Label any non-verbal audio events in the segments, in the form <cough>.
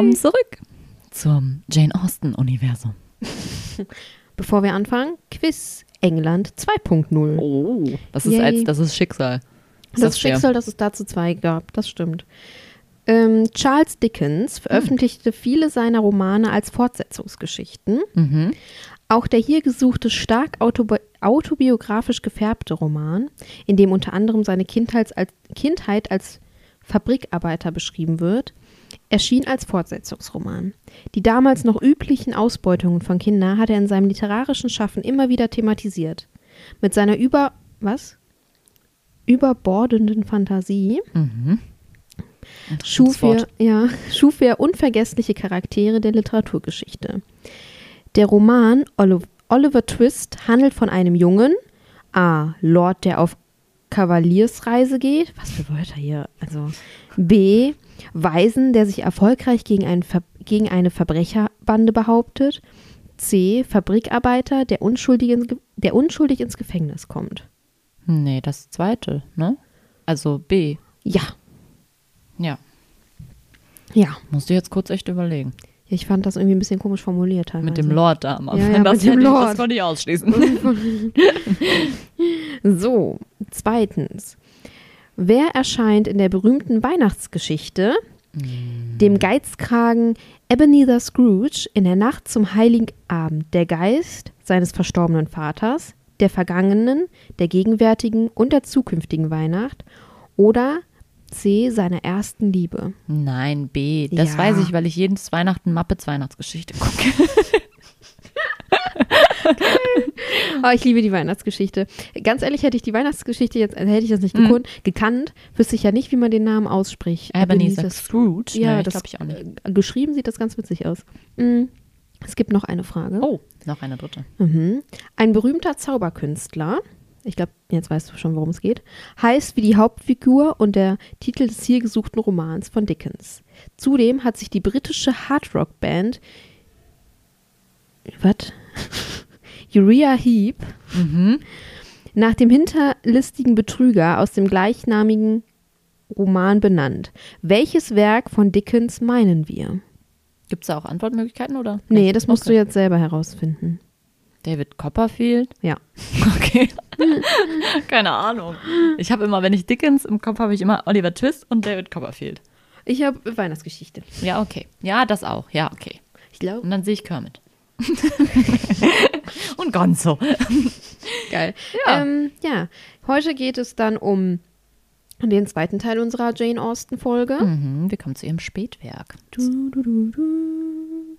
Willkommen zurück zum Jane Austen-Universum. <laughs> Bevor wir anfangen, Quiz England 2.0. Oh. Das ist, Yay. als, das ist Schicksal. Das dir. Schicksal, dass es dazu zwei gab, das stimmt. Ähm, Charles Dickens veröffentlichte viele seiner Romane als Fortsetzungsgeschichten. Mhm. Auch der hier gesuchte stark autobi autobiografisch gefärbte Roman, in dem unter anderem seine Kindheit als, Kindheit als Fabrikarbeiter beschrieben wird, erschien als Fortsetzungsroman. Die damals noch üblichen Ausbeutungen von Kindern hat er in seinem literarischen Schaffen immer wieder thematisiert. Mit seiner über was? überbordenden Fantasie Mhm. schuf er, ja, <laughs> schuf er unvergessliche Charaktere der Literaturgeschichte. Der Roman Oli- Oliver Twist handelt von einem Jungen, A. Lord, der auf Kavaliersreise geht. Was für Wörter hier? Also B. Weisen, der sich erfolgreich gegen, einen Ver gegen eine Verbrecherbande behauptet. C. Fabrikarbeiter, der unschuldig, ins der unschuldig ins Gefängnis kommt. Nee, das zweite, ne? Also B. Ja, Ja. ja. Musst du jetzt kurz echt überlegen. Ich fand das irgendwie ein bisschen komisch formuliert. Teilweise. Mit dem Lord da am Ja, Anfang. ja, <laughs> das, mit dem Lord. das konnte ich ausschließen. <laughs> <laughs> So, zweitens. Wer erscheint in der berühmten Weihnachtsgeschichte, dem Geizkragen Ebenezer Scrooge, in der Nacht zum Heiligen Abend der Geist seines verstorbenen Vaters, der vergangenen, der gegenwärtigen und der zukünftigen Weihnacht oder C. seiner ersten Liebe? Nein, B. Das Ja. weiß ich, weil ich jedes Weihnachten Muppets Weihnachtsgeschichte gucke. <laughs> Oh, ich liebe die Weihnachtsgeschichte. Ganz ehrlich, hätte ich die Weihnachtsgeschichte jetzt, also hätte ich das nicht Mhm. gekonnt, gekannt, wüsste ich ja nicht, wie man den Namen ausspricht. Ebenezer Scrooge? Ja, nee, das glaube ich auch nicht. äh, geschrieben sieht das ganz witzig aus. Mm. Es gibt noch eine Frage. Oh, noch eine dritte. Mhm. Ein berühmter Zauberkünstler, ich glaube, jetzt weißt du schon, worum es geht, heißt wie die Hauptfigur und der Titel des hier gesuchten Romans von Dickens. Zudem hat sich die britische Hardrock-Band was? <laughs> Uriah Heep Mhm. nach dem hinterlistigen Betrüger aus dem gleichnamigen Roman benannt. Welches Werk von Dickens meinen wir? Gibt es da auch Antwortmöglichkeiten oder? Nee, das musst okay. du jetzt selber herausfinden. David Copperfield? Ja. Okay. <laughs> Keine Ahnung. Ich habe immer, wenn ich Dickens im Kopf habe, ich immer Oliver Twist und David Copperfield. Ich habe Weihnachtsgeschichte. Ja, okay. Ja, das auch. Ja, okay. Ich glaube. Und dann sehe ich Kermit. <laughs> und Gonzo. Geil. Ja. Ähm, ja, heute geht es dann um den zweiten Teil unserer Jane Austen-Folge. Mhm, wir kommen zu ihrem Spätwerk. Du, du, du, du.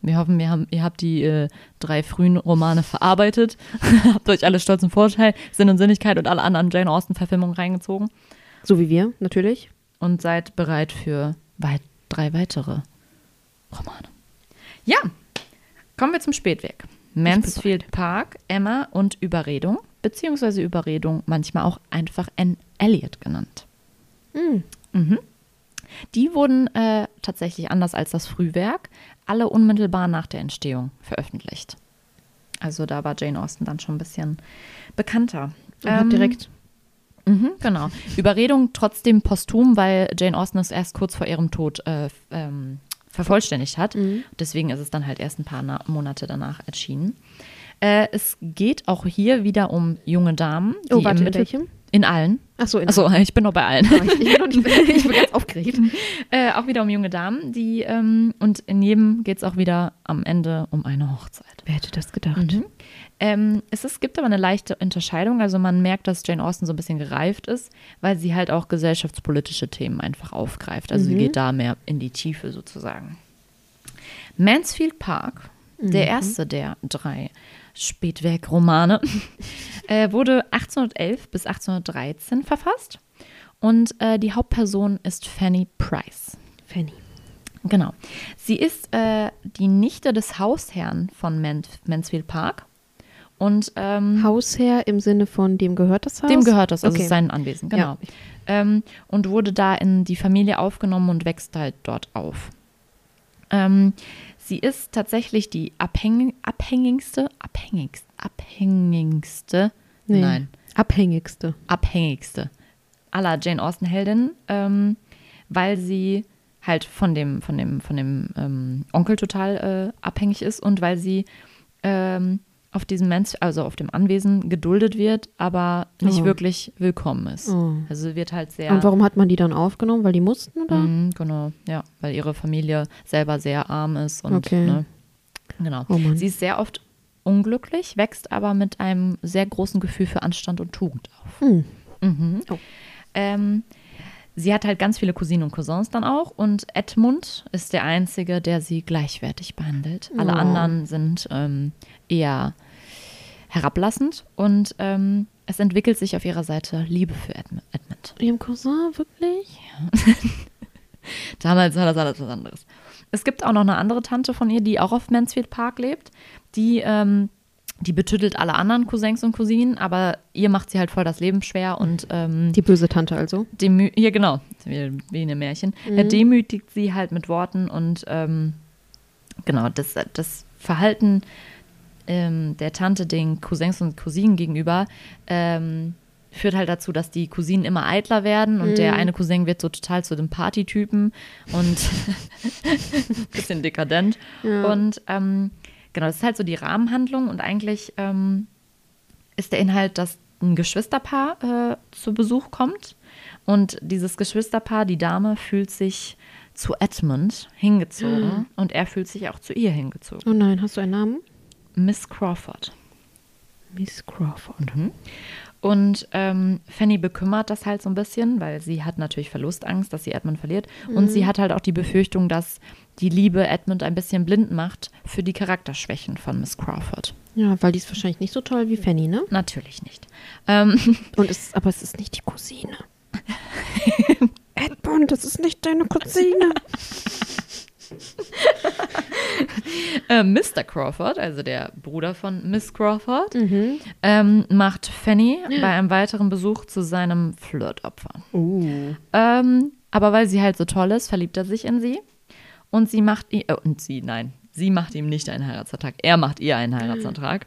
Wir hoffen, wir haben, ihr habt die äh, drei frühen Romane verarbeitet, <laughs> habt euch alle Stolz und Vorteil, Sinn und Sinnigkeit und alle anderen Jane Austen-Verfilmungen reingezogen So wie wir, natürlich. und seid bereit für weit, drei weitere Romane. Ja, kommen wir zum Spätwerk. Mansfield Park, Emma und Überredung, beziehungsweise Überredung, manchmal auch einfach Anne Elliot genannt. Hm. Mhm. Die wurden äh, tatsächlich anders als das Frühwerk alle unmittelbar nach der Entstehung veröffentlicht. Also da war Jane Austen dann schon ein bisschen bekannter. Ähm, direkt. Mhm, genau. Überredung trotzdem posthum, weil Jane Austen es erst kurz vor ihrem Tod äh, ähm, vervollständigt hat. Mhm. Deswegen ist es dann halt erst ein paar Na Monate danach erschienen. Äh, es geht auch hier wieder um junge Damen. Oh, die warte, im in welchem? In allen. Achso, in Achso, ich bin noch bei allen. Ich, ich, bin nicht, ich bin ganz aufgeregt. <laughs> Äh, auch wieder um junge Damen, die ähm, und in jedem geht es auch wieder am Ende um eine Hochzeit. Wer hätte das gedacht? Mhm. Ähm, es ist, gibt aber eine leichte Unterscheidung. Also man merkt, dass Jane Austen so ein bisschen gereift ist, weil sie halt auch gesellschaftspolitische Themen einfach aufgreift. Also sie Mhm. geht da mehr in die Tiefe sozusagen. Mansfield Park, der erste der drei Spätwerk-Romane, <laughs> äh, wurde 1811 bis 1813 verfasst Und äh, die Hauptperson ist Fanny Price. Fanny. Genau. Sie ist äh, die Nichte des Hausherrn von Man Mansfield Park. Und, ähm, Hausherr im Sinne von dem gehört das Haus? Dem gehört das, also okay. sein Anwesen, genau. Ja. Ähm, und wurde da in die Familie aufgenommen und wächst halt dort auf. Ähm, sie ist tatsächlich die abhängig, abhängigste, abhängigste, abhängigste, Nee. nein, Abhängigste. abhängigste aller Jane Austen Heldinnen, ähm, weil sie halt von dem von dem von dem ähm, Onkel total äh, abhängig ist und weil sie ähm, auf diesem Mans also auf dem Anwesen geduldet wird, aber nicht Oh. wirklich willkommen ist. Oh. Also wird halt sehr Und warum hat man die dann aufgenommen? Weil die mussten, oder? Mhm, genau, ja, weil ihre Familie selber sehr arm ist und Okay. ne, genau. Oh. Sie ist sehr oft unglücklich, wächst aber mit einem sehr großen Gefühl für Anstand und Tugend auf. Hm. Mhm. Oh. Ähm, sie hat halt ganz viele Cousinen und Cousins dann auch und Edmund ist der Einzige, der sie gleichwertig behandelt. Alle Oh. anderen sind ähm, eher herablassend und ähm, es entwickelt sich auf ihrer Seite Liebe für Edm- Edmund. Ihrem Cousin, wirklich? <laughs> Damals war das alles was anderes. Es gibt auch noch eine andere Tante von ihr, die auch auf Mansfield Park lebt. Die, ähm, die betüttelt alle anderen Cousins und Cousinen, aber ihr macht sie halt voll das Leben schwer und ähm, Die böse Tante also. demü hier genau, wie, in einem Märchen, äh, demütigt sie halt mit Worten und ähm, genau, das, das Verhalten ähm, der Tante den Cousins und Cousinen gegenüber ähm, führt halt dazu, dass die Cousinen immer eitler werden und der eine Cousin wird so total zu dem Partytypen und <laughs> bisschen dekadent. Ja. Und ähm, genau, das ist halt so die Rahmenhandlung und eigentlich ähm, ist der Inhalt, dass ein Geschwisterpaar äh, zu Besuch kommt und dieses Geschwisterpaar, die Dame, fühlt sich zu Edmund hingezogen und er fühlt sich auch zu ihr hingezogen. Oh nein, hast du einen Namen? Miss Crawford. Miss Crawford. Mhm. Und ähm, Fanny bekümmert das halt so ein bisschen, weil sie hat natürlich Verlustangst, dass sie Edmund verliert. Und sie hat halt auch die Befürchtung, dass die Liebe Edmund ein bisschen blind macht für die Charakterschwächen von Miss Crawford. Ja, weil die ist wahrscheinlich nicht so toll wie Fanny, ne? Natürlich nicht. Ähm, <laughs> Und es, aber es ist nicht die Cousine. <laughs> Edmund, das ist nicht deine Cousine. <laughs> <laughs> äh, Mr. Crawford, also der Bruder von Miss Crawford, ähm, macht Fanny bei einem weiteren Besuch zu seinem Flirtopfer. Uh. Ähm, aber weil sie halt so toll ist, verliebt er sich in sie. Und sie macht ihm, äh, und sie, nein, sie macht ihm nicht einen Heiratsantrag. Er macht ihr einen Heiratsantrag.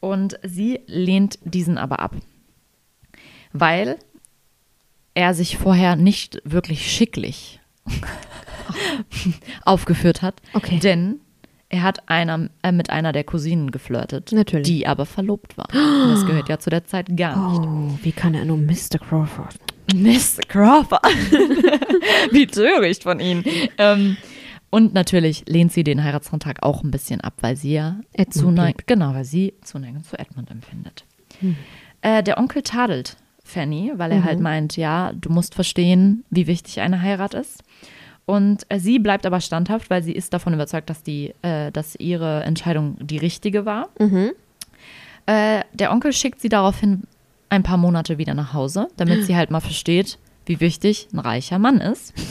Und sie lehnt diesen aber ab. Weil er sich vorher nicht wirklich schicklich <laughs> aufgeführt hat. Okay. Denn er hat einer, äh, mit einer der Cousinen geflirtet, Natürlich. die aber verlobt war. Und das gehört ja zu der Zeit gar nicht. Oh, wie kann er nur Mr. Crawford? Mr. Crawford. <laughs> Wie töricht von Ihnen. Ähm, und natürlich lehnt sie den Heiratsantrag auch ein bisschen ab, weil sie ja Zuneigung, genau, weil sie Zuneigung zu Edmund empfindet. Äh, der Onkel tadelt Fanny, weil er halt meint, ja, du musst verstehen, wie wichtig eine Heirat ist. Und äh, sie bleibt aber standhaft, weil sie ist davon überzeugt, dass, die, äh, dass ihre Entscheidung die richtige war. Äh, der Onkel schickt sie daraufhin ein paar Monate wieder nach Hause, damit sie halt mal versteht, wie wichtig ein reicher Mann ist. <laughs>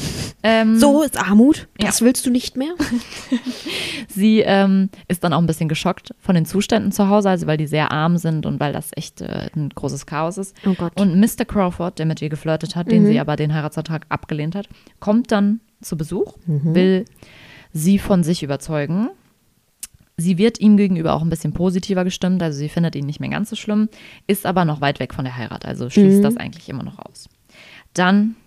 Ähm, So ist Armut. Das Ja. willst du nicht mehr? <laughs> Sie ähm, ist dann auch ein bisschen geschockt von den Zuständen zu Hause, also weil die sehr arm sind und weil das echt äh, ein großes Chaos ist. Oh Gott. Und Mr. Crawford, der mit ihr geflirtet hat, den sie aber den Heiratsantrag abgelehnt hat, kommt dann zu Besuch, will sie von sich überzeugen. Sie wird ihm gegenüber auch ein bisschen positiver gestimmt, also sie findet ihn nicht mehr ganz so schlimm, ist aber noch weit weg von der Heirat, also schließt das eigentlich immer noch aus. Dann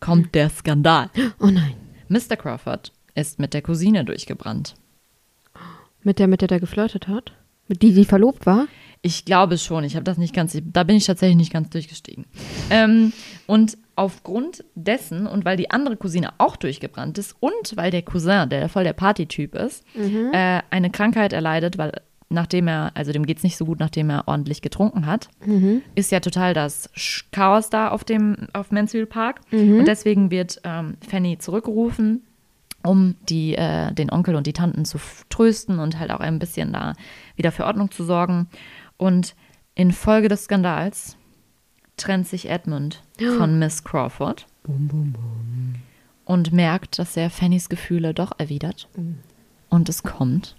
kommt der Skandal. Oh nein. Mr. Crawford ist mit der Cousine durchgebrannt. Mit der, mit der der geflirtet hat? Mit die, die verlobt war? Ich glaube schon, ich habe das nicht ganz, da bin ich tatsächlich nicht ganz durchgestiegen. Ähm, und aufgrund dessen und weil die andere Cousine auch durchgebrannt ist und weil der Cousin, der voll der Partytyp ist, äh, eine Krankheit erleidet, weil nachdem er, also dem geht es nicht so gut, nachdem er ordentlich getrunken hat, ist ja total das Chaos da auf dem, auf Mansfield Park. Und deswegen wird ähm, Fanny zurückgerufen, um die, äh, den Onkel und die Tanten zu trösten und halt auch ein bisschen da wieder für Ordnung zu sorgen. Und infolge des Skandals trennt sich Edmund von <gasps> Miss Crawford Bum, bum, bum. und merkt, dass er Fannys Gefühle doch erwidert. Mhm. Und es kommt,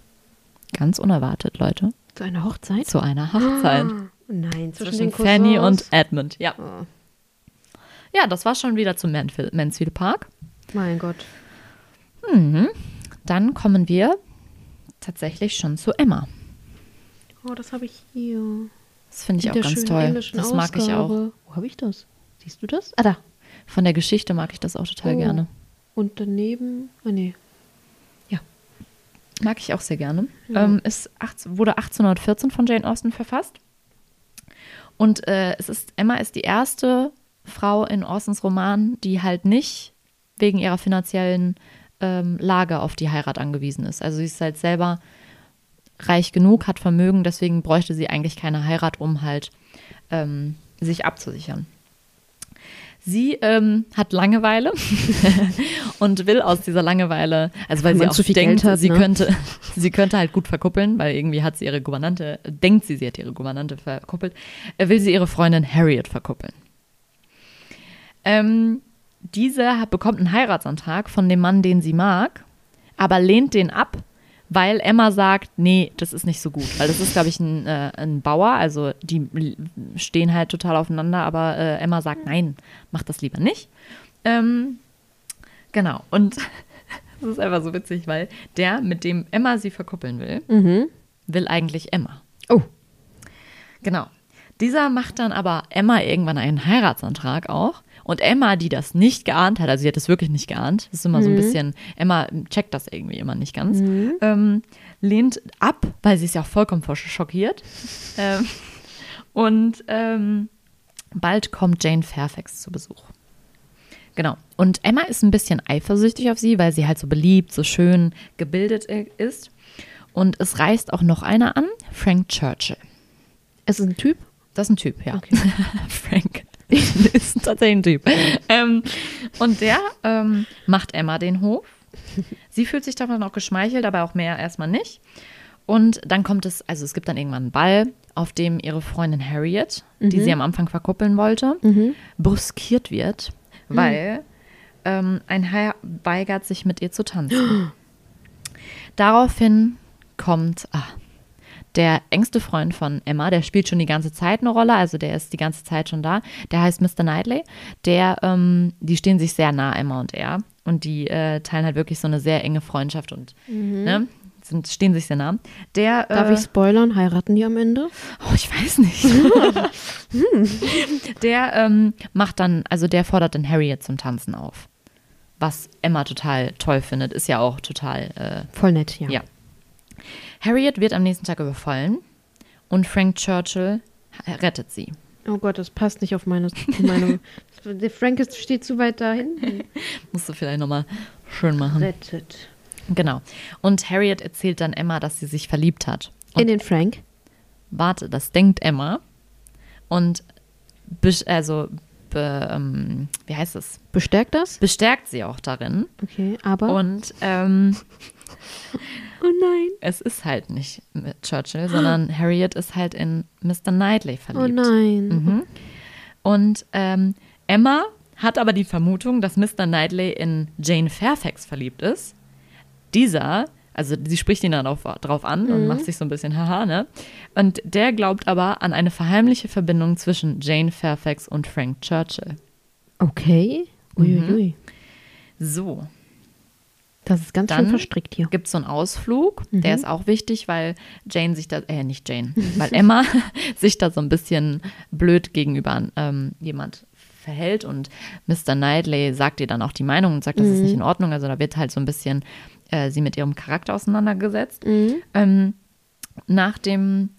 ganz unerwartet, Leute, Zu einer Hochzeit? zu einer Hochzeit Ah, nein, zwischen, zwischen den Fanny und Edmund. Ja. Oh, ja, das war schon wieder zum Mansfield, Mansfield Park. mein Gott. Mhm. Dann kommen wir tatsächlich schon zu Emma. Oh, das habe ich hier. Das finde ich auch ganz toll. Das mag ich auch. Ausgabe. Wo habe ich das? Siehst du das? Ah, da. Von der Geschichte mag ich das auch total Oh. gerne. Und daneben. Ah, nee. Mag ich auch sehr gerne. Ja. Ähm, ist 18, wurde 1814 von Jane Austen verfasst. Und äh, es ist, Emma ist die erste Frau in Austens Roman, die halt nicht wegen ihrer finanziellen ähm, Lage auf die Heirat angewiesen ist. Also sie ist halt selber reich genug, hat Vermögen, deswegen bräuchte sie eigentlich keine Heirat, um halt ähm, sich abzusichern. Sie ähm, hat Langeweile <laughs> und will aus dieser Langeweile, also weil Wenn sie man auch zu viel denkt, hat, sie ne? könnte, <laughs> sie könnte halt gut verkuppeln, weil irgendwie hat sie ihre Gouvernante, denkt sie, sie hat ihre Gouvernante verkuppelt, äh, will sie ihre Freundin Harriet verkuppeln. Ähm, diese bekommt einen Heiratsantrag von dem Mann, den sie mag, aber lehnt den ab, weil Emma sagt, nee, das ist nicht so gut. Weil das ist, glaube ich, ein, äh, ein Bauer, also die stehen halt total aufeinander, aber äh, Emma sagt, nein, mach das lieber nicht. Ähm, genau, und <laughs> das ist einfach so witzig, weil der, mit dem Emma sie verkuppeln will, Mhm. will eigentlich Emma. Oh. Genau. Dieser macht dann aber Emma irgendwann einen Heiratsantrag auch. Und Emma, die das nicht geahnt hat, also sie hat es wirklich nicht geahnt, das ist immer so ein bisschen, Emma checkt das irgendwie immer nicht ganz, ähm, lehnt ab, weil sie ist ja auch vollkommen schockiert. ähm, und ähm, bald kommt Jane Fairfax zu Besuch. Genau. Und Emma ist ein bisschen eifersüchtig auf sie, weil sie halt so beliebt, so schön gebildet i- ist. Und es reist auch noch einer an, Frank Churchill. Es ist ein Typ? Das ist ein Typ, ja. Okay. <laughs> Frank <laughs> tatsächlich ein Typ. <laughs> ähm, und der ähm, macht Emma den Hof. Sie fühlt sich davon auch geschmeichelt, aber auch mehr erstmal nicht. Und dann kommt es, also es gibt dann irgendwann einen Ball, auf dem ihre Freundin Harriet, die sie am Anfang verkuppeln wollte, bruskiert wird, weil ähm, ein Herr weigert sich mit ihr zu tanzen. <gasps> Daraufhin kommt ah, der engste Freund von Emma, der spielt schon die ganze Zeit eine Rolle, also der ist die ganze Zeit schon da. Der heißt Mr. Knightley. Der, ähm, die stehen sich sehr nah, Emma und er. Und die äh, teilen halt wirklich so eine sehr enge Freundschaft und ne, sind, stehen sich sehr nah. Der, Darf äh, ich spoilern? Heiraten die am Ende? Oh, ich weiß nicht. <laughs> der ähm, macht dann, also der fordert dann Harriet zum Tanzen auf. Was Emma total toll findet, ist ja auch total äh, Voll nett, ja. ja. Harriet wird am nächsten Tag überfallen und Frank Churchill rettet sie. Oh Gott, das passt nicht auf meine. meine der <laughs> Frank ist, steht zu weit da hinten. Musst du vielleicht nochmal schön machen. Rettet. Genau. Und Harriet erzählt dann Emma, dass sie sich verliebt hat. Und In den Frank? warte, das denkt Emma. Und also, be, ähm, wie heißt es? Bestärkt das? Bestärkt sie auch darin. Okay, aber. Und ähm, oh nein. es ist halt nicht Churchill, sondern Harriet ist halt in Mr. Knightley verliebt. Oh nein. Mhm. Und ähm, Emma hat aber die Vermutung, dass Mr. Knightley in Jane Fairfax verliebt ist. Dieser, also sie spricht ihn dann auf, drauf an und macht sich so ein bisschen haha, ne? Und der glaubt aber an eine verheimliche Verbindung zwischen Jane Fairfax und Frank Churchill. Okay. Uiuiui. So, Das ist ganz Dann schön verstrickt hier. gibt es so einen Ausflug, der ist auch wichtig, weil Jane sich da, äh, nicht Jane, weil Emma <laughs> sich da so ein bisschen blöd gegenüber ähm, jemand verhält und Mr. Knightley sagt ihr dann auch die Meinung und sagt, das ist nicht in Ordnung. Also da wird halt so ein bisschen äh, sie mit ihrem Charakter auseinandergesetzt. Ähm, nach dem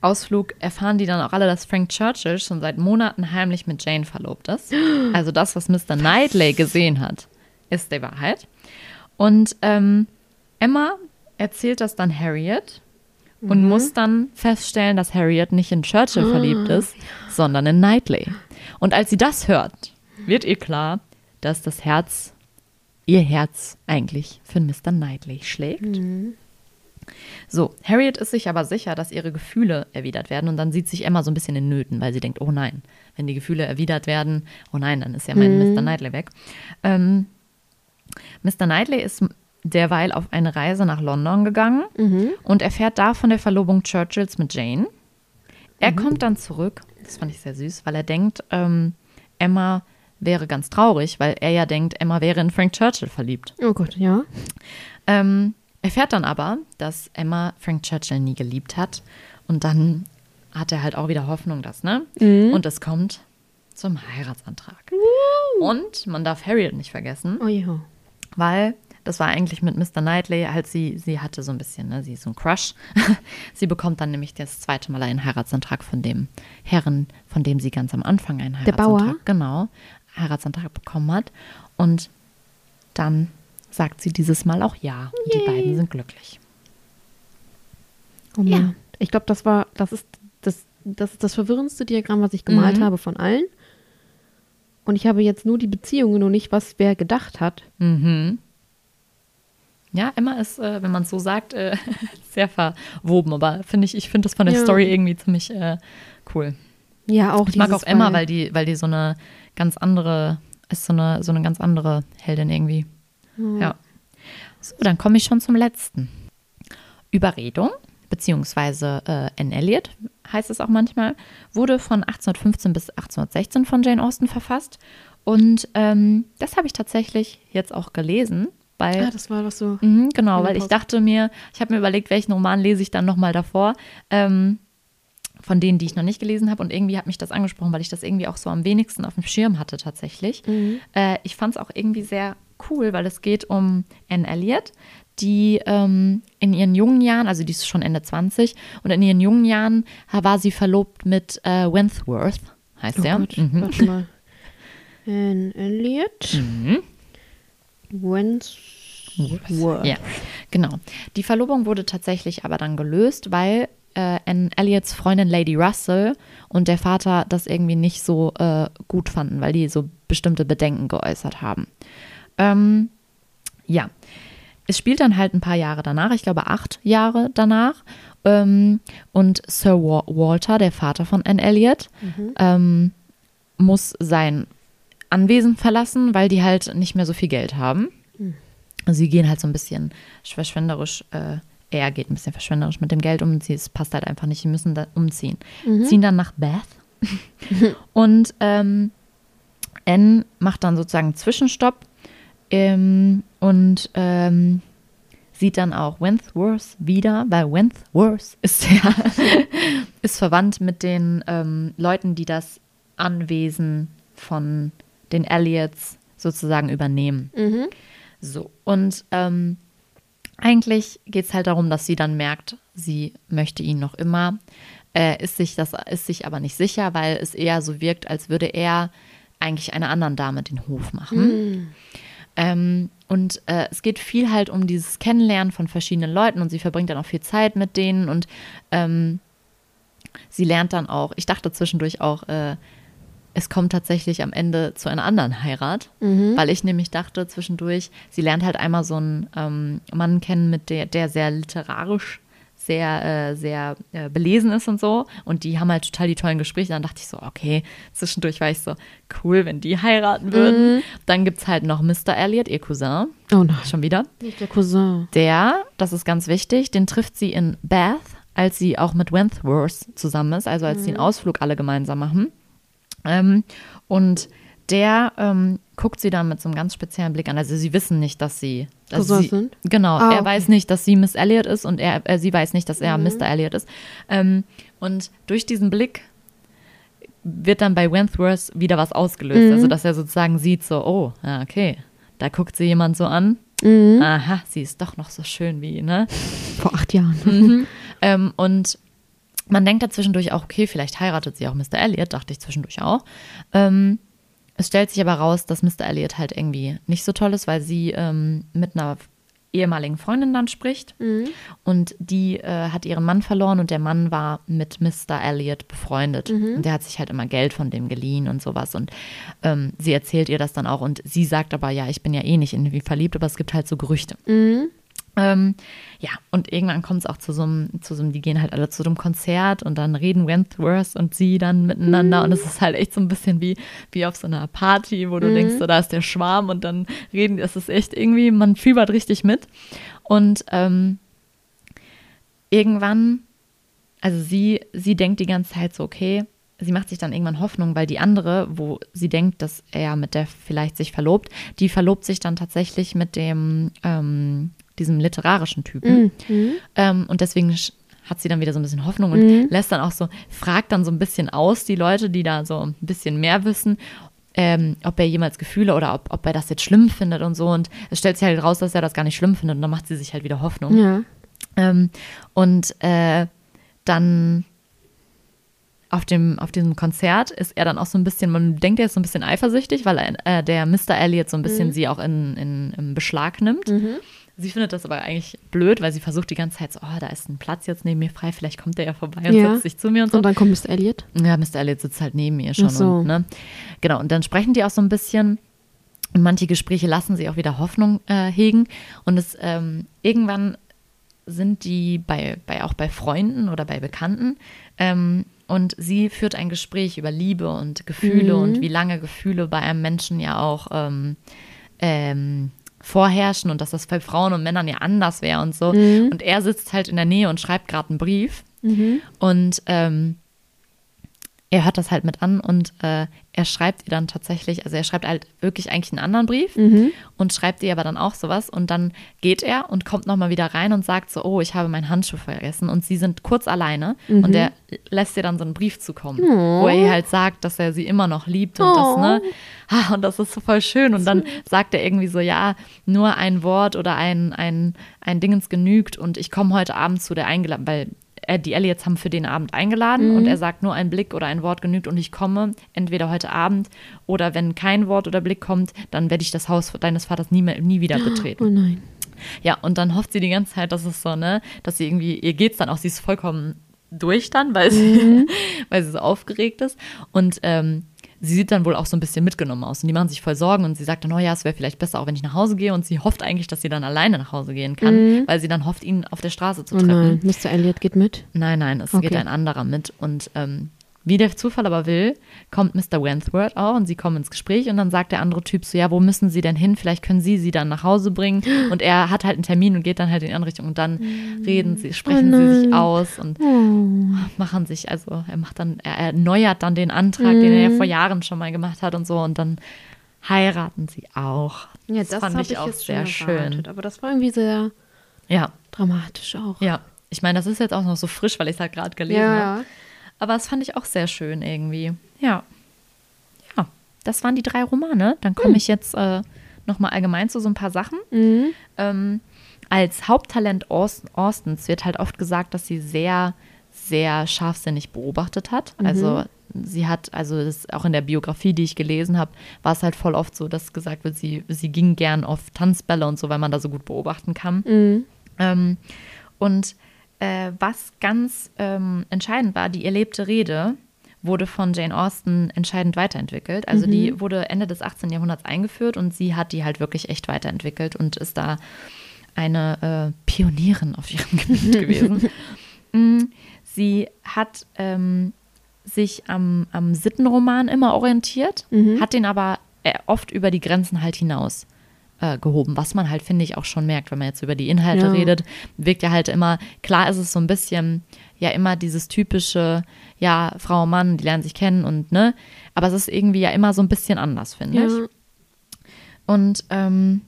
Ausflug erfahren die dann auch alle, dass Frank Churchill schon seit Monaten heimlich mit Jane verlobt ist. <gasps> Also das, was Mr. Knightley gesehen hat, ist die Wahrheit. Und ähm, Emma erzählt das dann Harriet und muss dann feststellen, dass Harriet nicht in Churchill verliebt ist, sondern in Knightley. Und als sie das hört, wird ihr klar, dass das Herz, ihr Herz eigentlich für Mr. Knightley schlägt. So, Harriet ist sich aber sicher, dass ihre Gefühle erwidert werden und dann sieht sich Emma so ein bisschen in Nöten, weil sie denkt, oh nein, wenn die Gefühle erwidert werden, oh nein, dann ist ja mein Mhm. Mr. Knightley weg. Ähm, Mr. Knightley ist derweil auf eine Reise nach London gegangen Mhm. und erfährt da von der Verlobung Churchills mit Jane. Er kommt dann zurück, das fand ich sehr süß, weil er denkt, ähm, Emma wäre ganz traurig, weil er ja denkt, Emma wäre in Frank Churchill verliebt. Oh Gott, ja. Ähm, erfährt dann aber, dass Emma Frank Churchill nie geliebt hat. Und dann hat er halt auch wieder Hoffnung, dass, ne? Und es kommt zum Heiratsantrag. Und man darf Harriet nicht vergessen, Oh ja. Weil das war eigentlich mit Mr. Knightley, halt sie, sie hatte so ein bisschen, ne, sie ist so ein Crush. <laughs> sie bekommt dann nämlich das zweite Mal einen Heiratsantrag von dem Herren, von dem sie ganz am Anfang einen Der Bauer? Heiratsantrag, genau, Heiratsantrag bekommen hat. Und dann sagt sie dieses Mal auch ja. Und die beiden sind glücklich. Oh Mann. Ja. Ich glaube, das war, das ist das, das ist das verwirrendste Diagramm, was ich gemalt Mhm. habe von allen. Und ich habe jetzt nur die Beziehungen und nicht, was wer gedacht hat. Mhm. Ja, Emma ist, äh, wenn man es so sagt, äh, <laughs> sehr verwoben. Aber finde ich, ich finde das von der Ja. Story irgendwie ziemlich äh, cool. Ja, auch Ich mag auch Emma, weil die, weil die so eine ganz andere, ist so eine, so eine ganz andere Heldin irgendwie. Ja. So, dann komme ich schon zum letzten. Überredung, beziehungsweise äh, Anne Elliot heißt es auch manchmal, wurde von 1815 bis 1816 von Jane Austen verfasst. Und ähm, das habe ich tatsächlich jetzt auch gelesen. Bei, Ah, das war doch so. Mhm, genau, weil ich dachte mir, ich habe mir überlegt, welchen Roman lese ich dann nochmal davor. Ähm, von denen, die ich noch nicht gelesen habe. Und irgendwie hat mich das angesprochen, weil ich das irgendwie auch so am wenigsten auf dem Schirm hatte tatsächlich. Äh, ich fand es auch irgendwie sehr cool, weil es geht um Anne Elliot, die ähm, in ihren jungen Jahren, also die ist schon Ende 20, und in ihren jungen Jahren war sie verlobt mit äh, Wentworth, heißt Oh der. Gott, Mhm. warte mal. Anne Elliot. Wentworth. Ja, genau. Die Verlobung wurde tatsächlich aber dann gelöst, weil äh, Anne Elliots Freundin Lady Russell und der Vater das irgendwie nicht so äh, gut fanden, weil die so bestimmte Bedenken geäußert haben. Ähm, ja, es spielt dann halt ein paar Jahre danach, ich glaube acht Jahre danach. Ähm, und Sir Wa Walter, der Vater von Anne Elliot, ähm, muss sein Anwesen verlassen, weil die halt nicht mehr so viel Geld haben. Also sie gehen halt so ein bisschen verschwenderisch, äh, er geht ein bisschen verschwenderisch mit dem Geld um. Sie, es passt halt einfach nicht, sie müssen da umziehen. Ziehen dann nach Bath. <laughs> und ähm, Anne macht dann sozusagen einen Zwischenstopp ähm, und ähm, sieht dann auch Wentworth wieder, weil Wentworth ist <laughs> ja ist verwandt mit den ähm, Leuten, die das Anwesen von den Elliots sozusagen übernehmen. Mhm. So, und ähm, eigentlich geht es halt darum, dass sie dann merkt, sie möchte ihn noch immer, äh, ist, sich das, ist sich aber nicht sicher, weil es eher so wirkt, als würde er eigentlich einer anderen Dame den Hof machen. Ähm, und äh, es geht viel halt um dieses Kennenlernen von verschiedenen Leuten und sie verbringt dann auch viel Zeit mit denen und ähm, sie lernt dann auch, ich dachte zwischendurch auch, äh, es kommt tatsächlich am Ende zu einer anderen Heirat, weil ich nämlich dachte zwischendurch, sie lernt halt einmal so einen ähm, Mann kennen, mit der, der sehr literarisch sehr, äh, sehr äh, belesen ist und so. Und die haben halt total die tollen Gespräche. Dann dachte ich so, okay, zwischendurch war ich so, cool, wenn die heiraten würden. Dann gibt es halt noch Mr. Elliot, ihr Cousin, Oh nein. schon wieder. Nicht der Cousin. Der, das ist ganz wichtig, den trifft sie in Bath, als sie auch mit Wentworth zusammen ist, also als sie einen Ausflug alle gemeinsam machen. Ähm, und der ähm, guckt sie dann mit so einem ganz speziellen Blick an. Also sie wissen nicht, dass sie, dass sie sind? Genau, Ah, er okay. weiß nicht, dass sie Miss Elliot ist und er, äh, sie weiß nicht, dass er Mhm. Mr. Elliot ist. Ähm, und durch diesen Blick wird dann bei Wentworth wieder was ausgelöst. Mhm. Also dass er sozusagen sieht so, oh, ja, okay, da guckt sie jemand so an. Mhm. Aha, sie ist doch noch so schön wie, ne? Vor acht Jahren. <laughs> Ähm, und man denkt da zwischendurch auch, okay, vielleicht heiratet sie auch Mr. Elliot, dachte ich zwischendurch auch. Ähm, es stellt sich aber raus, dass Mr. Elliot halt irgendwie nicht so toll ist, weil sie ähm, mit einer ehemaligen Freundin dann spricht. Und die äh, hat ihren Mann verloren und der Mann war mit Mr. Elliot befreundet. Und der hat sich halt immer Geld von dem geliehen und sowas. Und ähm, sie erzählt ihr das dann auch. Und sie sagt aber, ja, ich bin ja eh nicht irgendwie verliebt, aber es gibt halt so Gerüchte. Ähm, ja, und irgendwann kommt es auch zu so, einem, zu so einem, die gehen halt alle zu einem Konzert und dann reden Wentworth und sie dann miteinander mhm. und es ist halt echt so ein bisschen wie, wie auf so einer Party, wo du mhm. denkst, so, da ist der Schwarm und dann reden, es ist echt irgendwie, man fiebert richtig mit. Und ähm, irgendwann, also sie, sie denkt die ganze Zeit so, okay, sie macht sich dann irgendwann Hoffnung, weil die andere, wo sie denkt, dass er mit der vielleicht sich verlobt, die verlobt sich dann tatsächlich mit dem, ähm, diesem literarischen Typen. Mhm. Ähm, und deswegen hat sie dann wieder so ein bisschen Hoffnung und mhm. lässt dann auch so, fragt dann so ein bisschen aus, die Leute, die da so ein bisschen mehr wissen, ähm, ob er jemals Gefühle oder ob, ob er das jetzt schlimm findet und so. Und es stellt sich halt raus, dass er das gar nicht schlimm findet und dann macht sie sich halt wieder Hoffnung. Ja. Ähm, und äh, dann auf dem, auf diesem Konzert ist er dann auch so ein bisschen, man denkt, er ist so ein bisschen eifersüchtig, weil äh, der Mr. Elliot so ein bisschen mhm. sie auch in, in, in Beschlag nimmt. Mhm. Sie findet das aber eigentlich blöd, weil sie versucht die ganze Zeit so, oh, da ist ein Platz jetzt neben mir frei, vielleicht kommt der ja vorbei und ja. setzt sich zu mir und so. Und dann kommt Mr. Elliot? Ja, Mr. Elliot sitzt halt neben mir schon. So. Und, ne? Genau, und dann sprechen die auch so ein bisschen. Und manche Gespräche lassen sie auch wieder Hoffnung äh, hegen. Und es ähm, irgendwann sind die bei, bei auch bei Freunden oder bei Bekannten. Ähm, und sie führt ein Gespräch über Liebe und Gefühle mhm. und wie lange Gefühle bei einem Menschen ja auch ähm, ähm, vorherrschen und dass das bei Frauen und Männern ja anders wäre und so. Mhm. Und er sitzt halt in der Nähe und schreibt gerade einen Brief. Mhm. Und ähm, er hört das halt mit an und äh, er schreibt ihr dann tatsächlich, also er schreibt halt wirklich eigentlich einen anderen Brief mhm. und schreibt ihr aber dann auch sowas und dann geht er und kommt nochmal wieder rein und sagt so, oh, ich habe meinen Handschuh vergessen und sie sind kurz alleine mhm. und er lässt ihr dann so einen Brief zukommen, oh. wo er ihr halt sagt, dass er sie immer noch liebt und oh. das, ne, <laughs> ah, und das ist so voll schön und dann sagt er irgendwie so, ja, nur ein Wort oder ein, ein, ein Dingens genügt und ich komme heute Abend zu der eingeladen, weil äh, die Elliots haben für den Abend eingeladen mhm. und er sagt, nur ein Blick oder ein Wort genügt und ich komme entweder heute Abend oder wenn kein Wort oder Blick kommt, dann werde ich das Haus deines Vaters nie, mehr, nie wieder betreten. Oh nein. Ja, und dann hofft sie die ganze Zeit, dass es so, ne, dass sie irgendwie, ihr geht's dann auch, sie ist vollkommen durch dann, weil sie, mhm. <laughs> weil sie so aufgeregt ist. Und ähm, sie sieht dann wohl auch so ein bisschen mitgenommen aus und die machen sich voll Sorgen und sie sagt dann, oh ja, es wäre vielleicht besser, auch wenn ich nach Hause gehe und sie hofft eigentlich, dass sie dann alleine nach Hause gehen kann, mhm. weil sie dann hofft, ihn auf der Straße zu treffen. Oh nein, Mr. Elliot geht mit? Nein, nein, es okay. geht ein anderer mit und ähm, wie der Zufall aber will, kommt Mr. Wentworth auch und sie kommen ins Gespräch und dann sagt der andere Typ so, ja, wo müssen sie denn hin? Vielleicht können sie sie dann nach Hause bringen. <gasps> Und er hat halt einen Termin und geht dann halt in die andere Richtung und dann reden sie, sprechen oh sie sich aus und oh. machen sich, also er macht dann, er erneuert dann den Antrag, mm. den er ja mhm. vor Jahren schon mal gemacht hat und so und dann heiraten sie auch. Ja, das, das fand ich, ich auch sehr schön. Aber das war irgendwie sehr ja. dramatisch auch. Ja, ich meine, das ist jetzt auch noch so frisch, weil ich es halt gerade gelesen ja. habe. Aber das fand ich auch sehr schön irgendwie. Ja. Ja, das waren die drei Romane. Dann komme hm. ich jetzt äh, nochmal allgemein zu so ein paar Sachen. Mhm. Ähm, als Haupttalent Austens wird halt oft gesagt, dass sie sehr, sehr scharfsinnig beobachtet hat. Mhm. Also sie hat, also das, auch in der Biografie, die ich gelesen habe, war es halt voll oft so, dass gesagt wird, sie, sie ging gern auf Tanzbälle und so, weil man da so gut beobachten kann. Mhm. Ähm, und äh, was ganz ähm, entscheidend war, die erlebte Rede wurde von Jane Austen entscheidend weiterentwickelt. Also mhm. die wurde Ende des 18. Jahrhunderts eingeführt und sie hat die halt wirklich echt weiterentwickelt und ist da eine äh, Pionierin auf ihrem <laughs> Gebiet gewesen. Mm, sie hat ähm, sich am, am Sittenroman immer orientiert, mhm. hat den aber äh, oft über die Grenzen halt hinaus äh, gehoben, was man halt, finde ich, auch schon merkt, wenn man jetzt über die Inhalte ja. redet, wirkt ja halt immer, klar ist es so ein bisschen, ja, immer dieses typische, ja, Frau und Mann, die lernen sich kennen und, ne, aber es ist irgendwie ja immer so ein bisschen anders, finde ja. ich. Und ähm,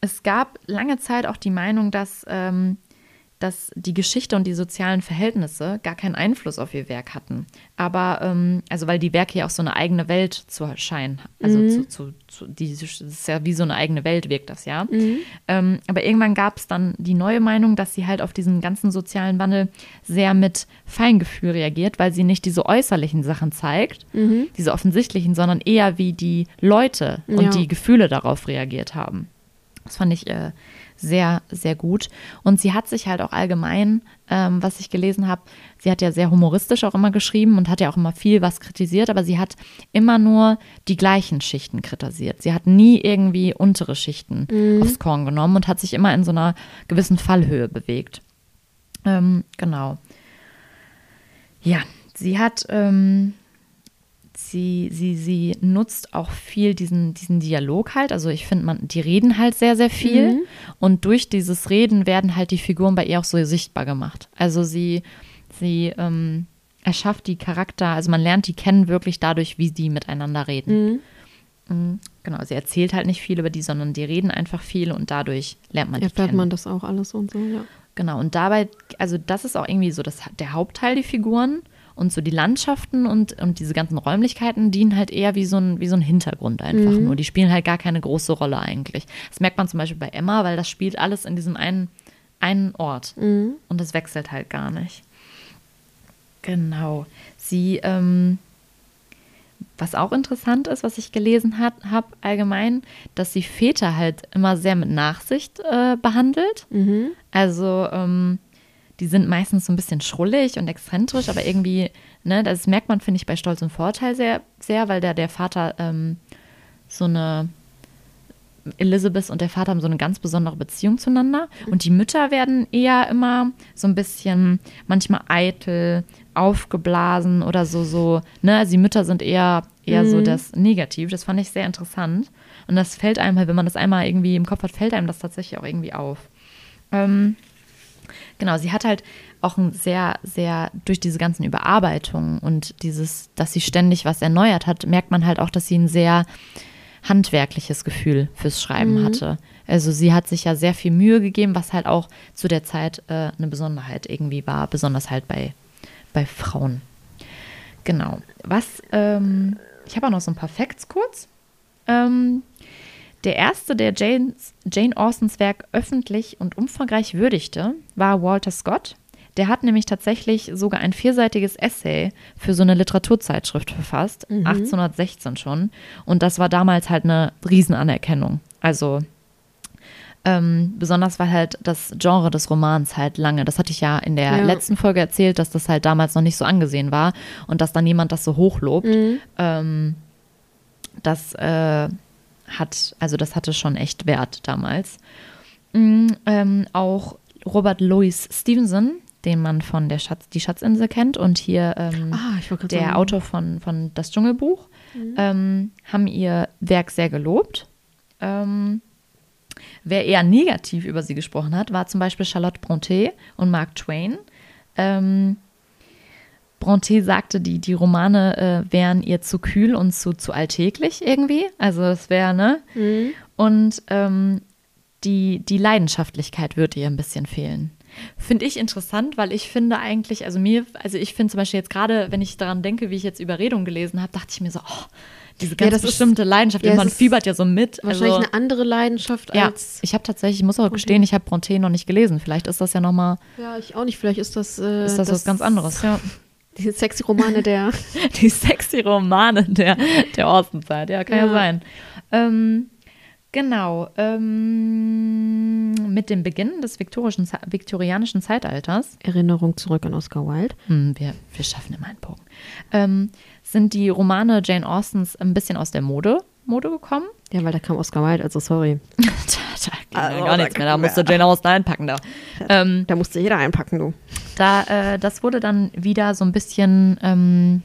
es gab lange Zeit auch die Meinung, dass ähm, dass die Geschichte und die sozialen Verhältnisse gar keinen Einfluss auf ihr Werk hatten. Aber, ähm, also weil die Werke ja auch so eine eigene Welt zu erscheinen, also mhm. zu, zu, zu, die, das ist ja wie so eine eigene Welt, wirkt das ja. Mhm. Ähm, aber irgendwann gab es dann die neue Meinung, dass sie halt auf diesen ganzen sozialen Wandel sehr mit Feingefühl reagiert, weil sie nicht diese äußerlichen Sachen zeigt, mhm. diese offensichtlichen, sondern eher wie die Leute und ja. die Gefühle darauf reagiert haben. Das fand ich äh, sehr, sehr gut. Und sie hat sich halt auch allgemein, ähm, was ich gelesen habe, sie hat ja sehr humoristisch auch immer geschrieben und hat ja auch immer viel was kritisiert, aber sie hat immer nur die gleichen Schichten kritisiert. Sie hat nie irgendwie untere Schichten mhm. aufs Korn genommen und hat sich immer in so einer gewissen Fallhöhe bewegt. Ähm, genau. Ja, sie hat ähm, sie, sie, sie nutzt auch viel diesen, diesen Dialog halt. Also ich finde, man, die reden halt sehr, sehr viel. Mhm. Und durch dieses Reden werden halt die Figuren bei ihr auch so sichtbar gemacht. Also sie, sie ähm, erschafft die Charakter, also man lernt die kennen wirklich dadurch, wie die miteinander reden. Mhm. Mhm. Genau, sie erzählt halt nicht viel über die, sondern die reden einfach viel und dadurch lernt man die Erfährt kennen. man das auch alles und so, ja. Genau, und dabei, also das ist auch irgendwie so das, der Hauptteil, die Figuren. Und so die Landschaften und, und diese ganzen Räumlichkeiten dienen halt eher wie so ein, wie so ein Hintergrund einfach mhm. nur. Die spielen halt gar keine große Rolle eigentlich. Das merkt man zum Beispiel bei Emma, weil das spielt alles in diesem einen, einen Ort. Mhm. Und das wechselt halt gar nicht. Genau. Sie, ähm, was auch interessant ist, was ich gelesen habe allgemein, dass sie Väter halt immer sehr mit Nachsicht äh, behandelt. Mhm. Also ähm, die sind meistens so ein bisschen schrullig und exzentrisch, aber irgendwie, ne, das merkt man, finde ich, bei Stolz und Vorteil sehr, sehr, weil der, der Vater ähm, so eine Elizabeth und der Vater haben so eine ganz besondere Beziehung zueinander. Und die Mütter werden eher immer so ein bisschen, manchmal eitel, aufgeblasen oder so, so, ne? Also die Mütter sind eher, eher mhm. so das Negativ. Das fand ich sehr interessant. Und das fällt einem halt, wenn man das einmal irgendwie im Kopf hat, fällt einem das tatsächlich auch irgendwie auf. Ähm, Genau, sie hat halt auch ein sehr, sehr, durch diese ganzen Überarbeitungen und dieses, dass sie ständig was erneuert hat, merkt man halt auch, dass sie ein sehr handwerkliches Gefühl fürs Schreiben mhm. hatte. Also sie hat sich ja sehr viel Mühe gegeben, was halt auch zu der Zeit äh, eine Besonderheit irgendwie war, besonders halt bei, bei Frauen. Genau. Was, ähm, ich habe auch noch so ein paar Facts kurz. Ähm, der erste, der Janes, Jane Austens Werk öffentlich und umfangreich würdigte, war Walter Scott. Der hat nämlich tatsächlich sogar ein vierseitiges Essay für so eine Literaturzeitschrift verfasst, mhm. 1816 schon. Und das war damals halt eine Riesenanerkennung. Also ähm, besonders weil halt das Genre des Romans halt lange, das hatte ich ja in der ja. letzten Folge erzählt, dass das halt damals noch nicht so angesehen war und dass dann jemand das so hochlobt. Mhm. Ähm, das äh, hat, also das hatte schon echt Wert damals. Mhm, ähm, auch Robert Louis Stevenson, den man von der Schatz, die Schatzinsel kennt und hier ähm, ah, der sagen. Autor von, von Das Dschungelbuch, mhm. ähm, haben ihr Werk sehr gelobt. Ähm, wer eher negativ über sie gesprochen hat, war zum Beispiel Charlotte Brontë und Mark Twain. Bronte sagte, die, die Romane äh, wären ihr zu kühl und zu, zu alltäglich irgendwie. Also es wäre, ne? Mhm. Und ähm, die, die Leidenschaftlichkeit würde ihr ein bisschen fehlen. Finde ich interessant, weil ich finde eigentlich, also mir, also ich finde zum Beispiel jetzt gerade, wenn ich daran denke, wie ich jetzt Überredung gelesen habe, dachte ich mir so, oh, diese ganz ja, bestimmte ist, Leidenschaft, ja, man fiebert ja so mit. Wahrscheinlich also, eine andere Leidenschaft ja, als. Ich habe tatsächlich, ich muss auch gestehen, ich habe Bronte noch nicht gelesen. Vielleicht ist das ja nochmal. Ja, ich auch nicht. Vielleicht ist das. Äh, ist das, das was ganz anderes, ja. Die sexy Romane der. <laughs> die sexy Romane der, der Ostenzeit, ja, kann ja, ja sein. Ähm, genau. Ähm, mit dem Beginn des viktorianischen Zeitalters. Erinnerung zurück an Oscar Wilde. Hm, wir, wir schaffen immer einen Bogen. Ähm, sind die Romane Jane Austens ein bisschen aus der Mode, Mode gekommen. Ja, weil da kam Oscar Wilde, also sorry. <laughs> da, da ging also, gar nichts mehr, da musste Jane Austen einpacken da. Ähm, da musste jeder einpacken, du. Da, äh, das wurde dann wieder so ein bisschen ähm,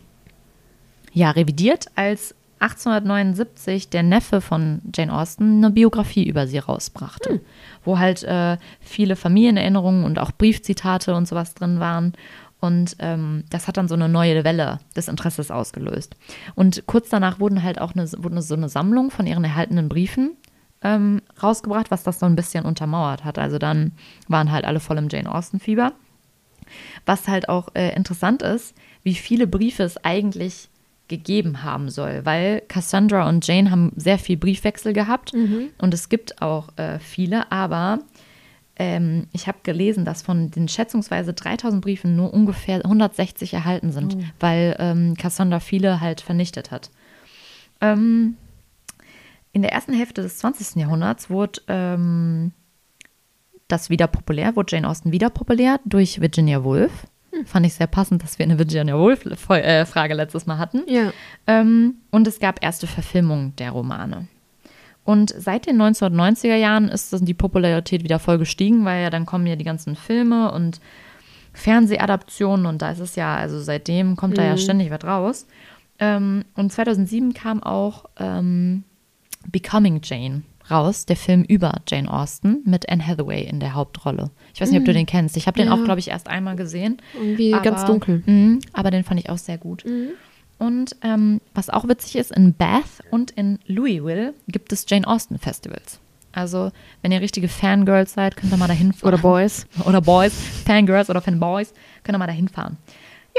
ja, revidiert, als 1879 der Neffe von Jane Austen eine Biografie über sie rausbrachte, hm. wo halt äh, viele Familienerinnerungen und auch Briefzitate und sowas drin waren. Und ähm, das hat dann so eine neue Welle des Interesses ausgelöst. Und kurz danach wurden halt auch eine, wurde so eine Sammlung von ihren erhaltenen Briefen ähm, rausgebracht, was das so ein bisschen untermauert hat. Also dann waren halt alle voll im Jane Austen-Fieber. Was halt auch äh, interessant ist, wie viele Briefe es eigentlich gegeben haben soll, weil Cassandra und Jane haben sehr viel Briefwechsel gehabt mhm. und es gibt auch äh, viele, aber ähm, ich habe gelesen, dass von den schätzungsweise 3000 Briefen nur ungefähr 160 erhalten sind, oh. weil ähm, Cassandra viele halt vernichtet hat. Ähm, in der ersten Hälfte des 20. Jahrhunderts wurde ähm, das wieder populär, wurde Jane Austen wieder populär durch Virginia Woolf. Hm. Fand ich sehr passend, dass wir eine Virginia Woolf-Frage äh, letztes Mal hatten. Ja. Ähm, und es gab erste Verfilmungen der Romane. Und seit den 1990er Jahren ist die Popularität wieder voll gestiegen, weil ja dann kommen ja die ganzen Filme und Fernsehadaptionen und da ist es ja, also seitdem kommt mhm. da ja mhm. ständig was raus. Ähm, und 2007 kam auch ähm, Becoming Jane raus, der Film über Jane Austen mit Anne Hathaway in der Hauptrolle. Ich weiß nicht, ob du mhm. den kennst. Ich habe den ja. auch, glaube ich, erst einmal gesehen. Irgendwie aber, ganz dunkel. Mh, aber den fand ich auch sehr gut. Mhm. Und ähm, was auch witzig ist, in Bath und in Louisville gibt es Jane Austen Festivals. Also, wenn ihr richtige Fangirls seid, könnt ihr mal dahin fahren. Oder Boys. <laughs> Oder Boys, Fangirls oder Fanboys, könnt ihr mal dahin fahren.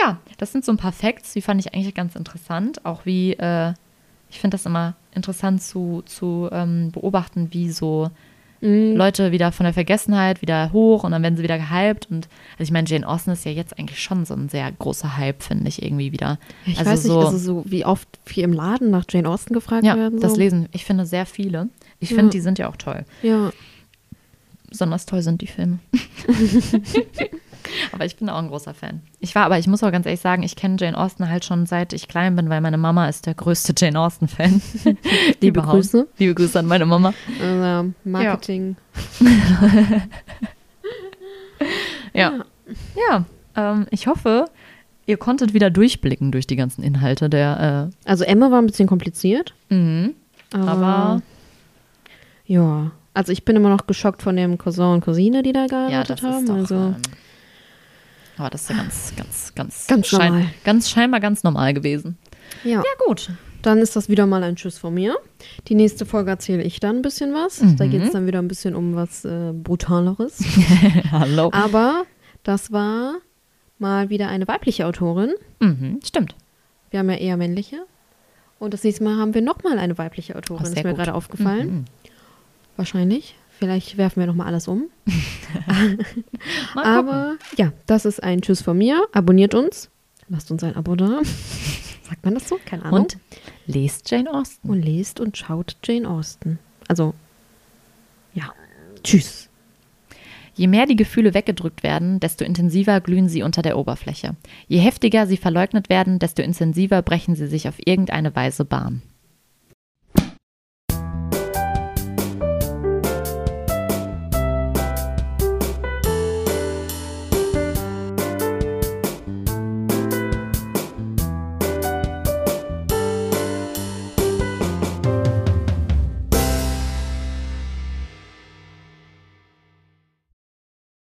Ja, das sind so ein paar Facts, die fand ich eigentlich ganz interessant. Auch wie, äh, ich finde das immer interessant zu, zu ähm, beobachten, wie so mhm. Leute wieder von der Vergessenheit wieder hoch und dann werden sie wieder gehypt. Und also ich meine, Jane Austen ist ja jetzt eigentlich schon so ein sehr großer Hype, finde ich irgendwie wieder. Ich also weiß nicht, so, also so wie oft viel im Laden nach Jane Austen gefragt ja, werden. Ja, so. das lesen, ich finde sehr viele. Ich finde, die sind ja auch toll. Ja. Besonders toll sind die Filme. <laughs> <laughs> aber ich bin auch ein großer Fan. Ich war, aber ich muss auch ganz ehrlich sagen, ich kenne Jane Austen halt schon seit ich klein bin, weil meine Mama ist der größte Jane Austen-Fan. <laughs> Liebe Grüße. Liebe Grüße an meine Mama. Also, Marketing. Ja. <laughs> ja. Ja, ähm, ich hoffe, ihr konntet wieder durchblicken durch die ganzen Inhalte der. Äh also Emma war ein bisschen kompliziert. Mhm. Aber, aber ja, also ich bin immer noch geschockt von dem Cousin und Cousine, die da gearbeitet ja, das haben. Ist doch, also, ähm, aber das ist ja ganz, ganz, ganz, ganz, schein, normal. ganz scheinbar ganz normal gewesen. Ja. Ja, gut. Dann ist das wieder mal ein Tschüss von mir. Die nächste Folge erzähle ich dann ein bisschen was. Mhm. Da geht es dann wieder ein bisschen um was äh, Brutaleres. <laughs> Hallo. Aber das war mal wieder eine weibliche Autorin. Mhm, stimmt. Wir haben ja eher männliche. Und das nächste Mal haben wir nochmal eine weibliche Autorin, oh, ist mir gerade aufgefallen. Mhm. Wahrscheinlich. Vielleicht werfen wir nochmal alles um. <laughs> Aber ja, das ist ein Tschüss von mir. Abonniert uns. Lasst uns ein Abo da. <laughs> Sagt man das so? Keine Ahnung. Und lest Jane Austen. Und lest und schaut Jane Austen. Also, ja. Tschüss. Je mehr die Gefühle weggedrückt werden, desto intensiver glühen sie unter der Oberfläche. Je heftiger sie verleugnet werden, desto intensiver brechen sie sich auf irgendeine Weise Bahn.